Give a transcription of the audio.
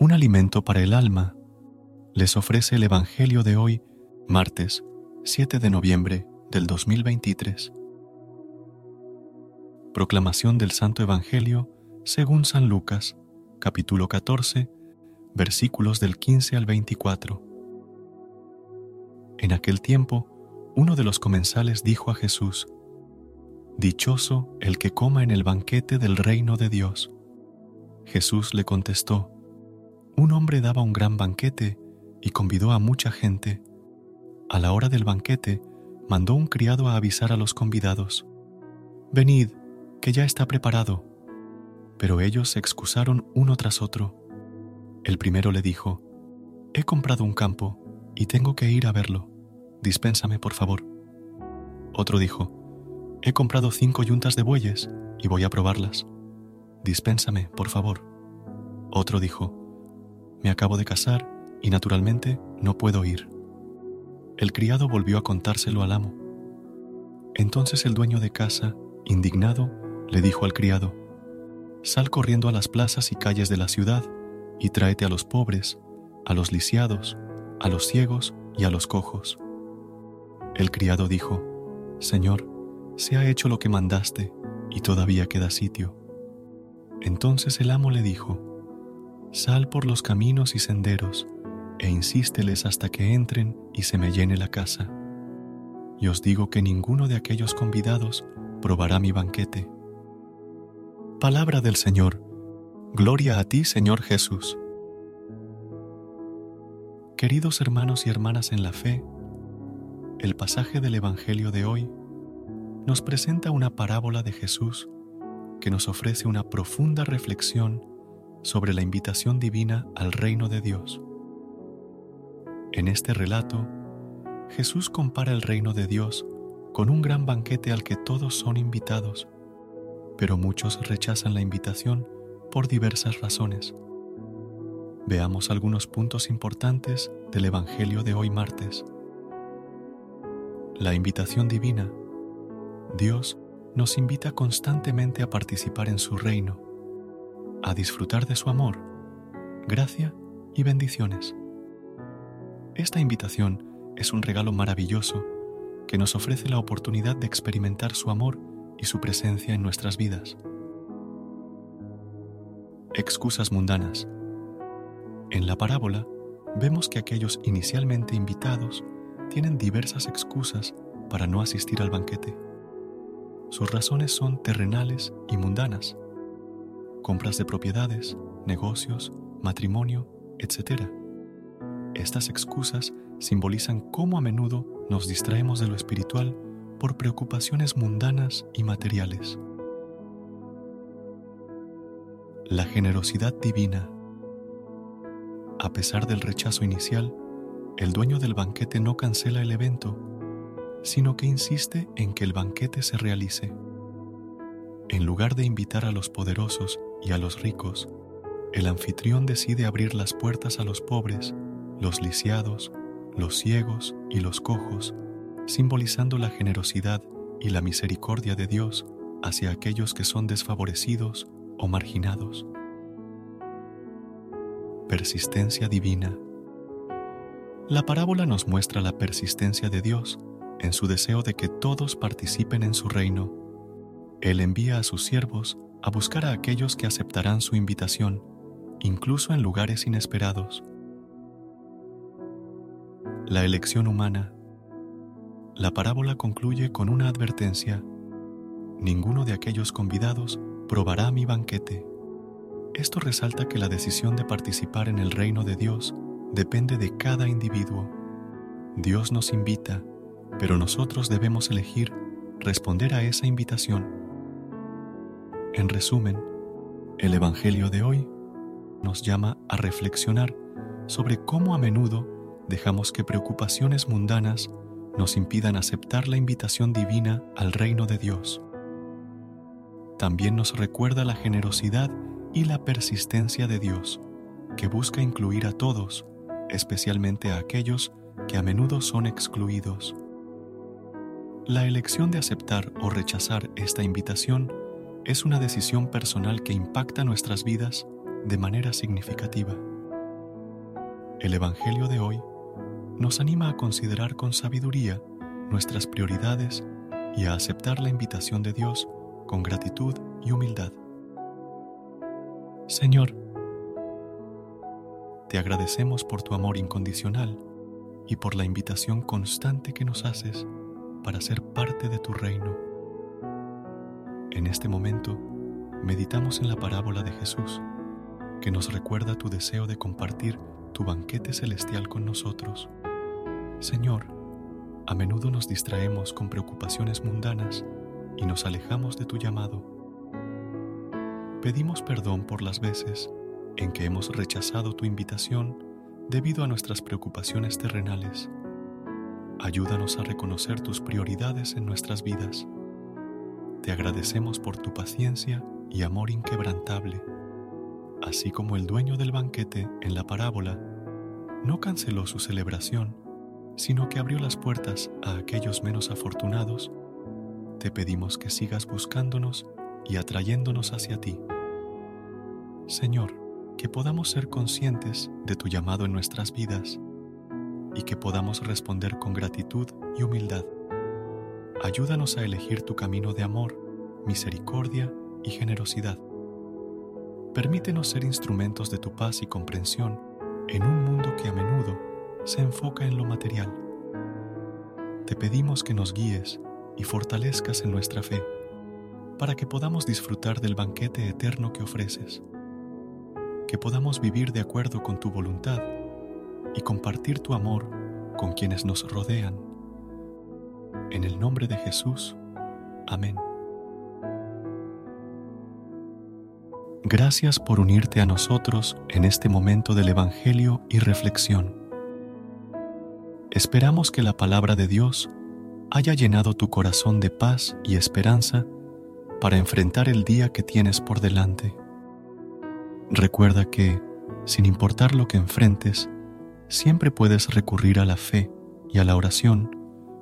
Un alimento para el alma, les ofrece el Evangelio de hoy, martes 7 de noviembre del 2023. Proclamación del Santo Evangelio según San Lucas, capítulo 14, versículos del 15 al 24. En aquel tiempo, uno de los comensales dijo a Jesús, Dichoso el que coma en el banquete del reino de Dios. Jesús le contestó, un hombre daba un gran banquete y convidó a mucha gente. A la hora del banquete, mandó un criado a avisar a los convidados, Venid, que ya está preparado. Pero ellos se excusaron uno tras otro. El primero le dijo, He comprado un campo y tengo que ir a verlo. Dispénsame, por favor. Otro dijo, He comprado cinco yuntas de bueyes y voy a probarlas. Dispénsame, por favor. Otro dijo, me acabo de casar y naturalmente no puedo ir. El criado volvió a contárselo al amo. Entonces el dueño de casa, indignado, le dijo al criado, Sal corriendo a las plazas y calles de la ciudad y tráete a los pobres, a los lisiados, a los ciegos y a los cojos. El criado dijo, Señor, se ha hecho lo que mandaste y todavía queda sitio. Entonces el amo le dijo, Sal por los caminos y senderos, e insísteles hasta que entren y se me llene la casa. Y os digo que ninguno de aquellos convidados probará mi banquete. Palabra del Señor. Gloria a ti, Señor Jesús. Queridos hermanos y hermanas en la fe, el pasaje del Evangelio de hoy nos presenta una parábola de Jesús que nos ofrece una profunda reflexión sobre la invitación divina al reino de Dios. En este relato, Jesús compara el reino de Dios con un gran banquete al que todos son invitados, pero muchos rechazan la invitación por diversas razones. Veamos algunos puntos importantes del Evangelio de hoy martes. La invitación divina. Dios nos invita constantemente a participar en su reino a disfrutar de su amor, gracia y bendiciones. Esta invitación es un regalo maravilloso que nos ofrece la oportunidad de experimentar su amor y su presencia en nuestras vidas. Excusas mundanas. En la parábola vemos que aquellos inicialmente invitados tienen diversas excusas para no asistir al banquete. Sus razones son terrenales y mundanas compras de propiedades, negocios, matrimonio, etc. Estas excusas simbolizan cómo a menudo nos distraemos de lo espiritual por preocupaciones mundanas y materiales. La generosidad divina. A pesar del rechazo inicial, el dueño del banquete no cancela el evento, sino que insiste en que el banquete se realice. En lugar de invitar a los poderosos y a los ricos, el anfitrión decide abrir las puertas a los pobres, los lisiados, los ciegos y los cojos, simbolizando la generosidad y la misericordia de Dios hacia aquellos que son desfavorecidos o marginados. Persistencia divina. La parábola nos muestra la persistencia de Dios en su deseo de que todos participen en su reino. Él envía a sus siervos a buscar a aquellos que aceptarán su invitación, incluso en lugares inesperados. La elección humana. La parábola concluye con una advertencia. Ninguno de aquellos convidados probará mi banquete. Esto resalta que la decisión de participar en el reino de Dios depende de cada individuo. Dios nos invita, pero nosotros debemos elegir responder a esa invitación En resumen, el Evangelio de hoy nos llama a reflexionar sobre cómo a menudo dejamos que preocupaciones mundanas nos impidan aceptar la invitación divina al reino de Dios. También nos recuerda la generosidad y la persistencia de Dios, que busca incluir a todos, especialmente a aquellos que a menudo son excluidos. La elección de aceptar o rechazar esta invitación es una decisión personal que impacta nuestras vidas de manera significativa. El Evangelio de hoy nos anima a considerar con sabiduría nuestras prioridades y a aceptar la invitación de Dios con gratitud y humildad. Señor, te agradecemos por tu amor incondicional y por la invitación constante que nos haces para ser parte de tu reino. En este momento, meditamos en la parábola de Jesús, que nos recuerda tu deseo de compartir tu banquete celestial con nosotros. Señor, a menudo nos distraemos con preocupaciones mundanas y nos alejamos de tu llamado. Pedimos perdón por las veces en que hemos rechazado tu invitación debido a nuestras preocupaciones terrenales. Ayúdanos a reconocer tus prioridades en nuestras vidas. Te agradecemos por tu paciencia y amor inquebrantable, así como el dueño del banquete en la parábola no canceló su celebración, sino que abrió las puertas a aquellos menos afortunados, te pedimos que sigas buscándonos y atrayéndonos hacia ti. Señor, que podamos ser conscientes de tu llamado en nuestras vidas y que podamos responder con gratitud y humildad. Ayúdanos a elegir tu camino de amor, misericordia y generosidad. Permítenos ser instrumentos de tu paz y comprensión en un mundo que a menudo se enfoca en lo material. Te pedimos que nos guíes y fortalezcas en nuestra fe, para que podamos disfrutar del banquete eterno que ofreces que podamos vivir de acuerdo con tu voluntad y compartir tu amor con quienes nos rodean. En el nombre de Jesús. Amén. Gracias por unirte a nosotros en este momento del Evangelio y reflexión. Esperamos que la palabra de Dios haya llenado tu corazón de paz y esperanza para enfrentar el día que tienes por delante. Recuerda que, sin importar lo que enfrentes, siempre puedes recurrir a la fe y a la oración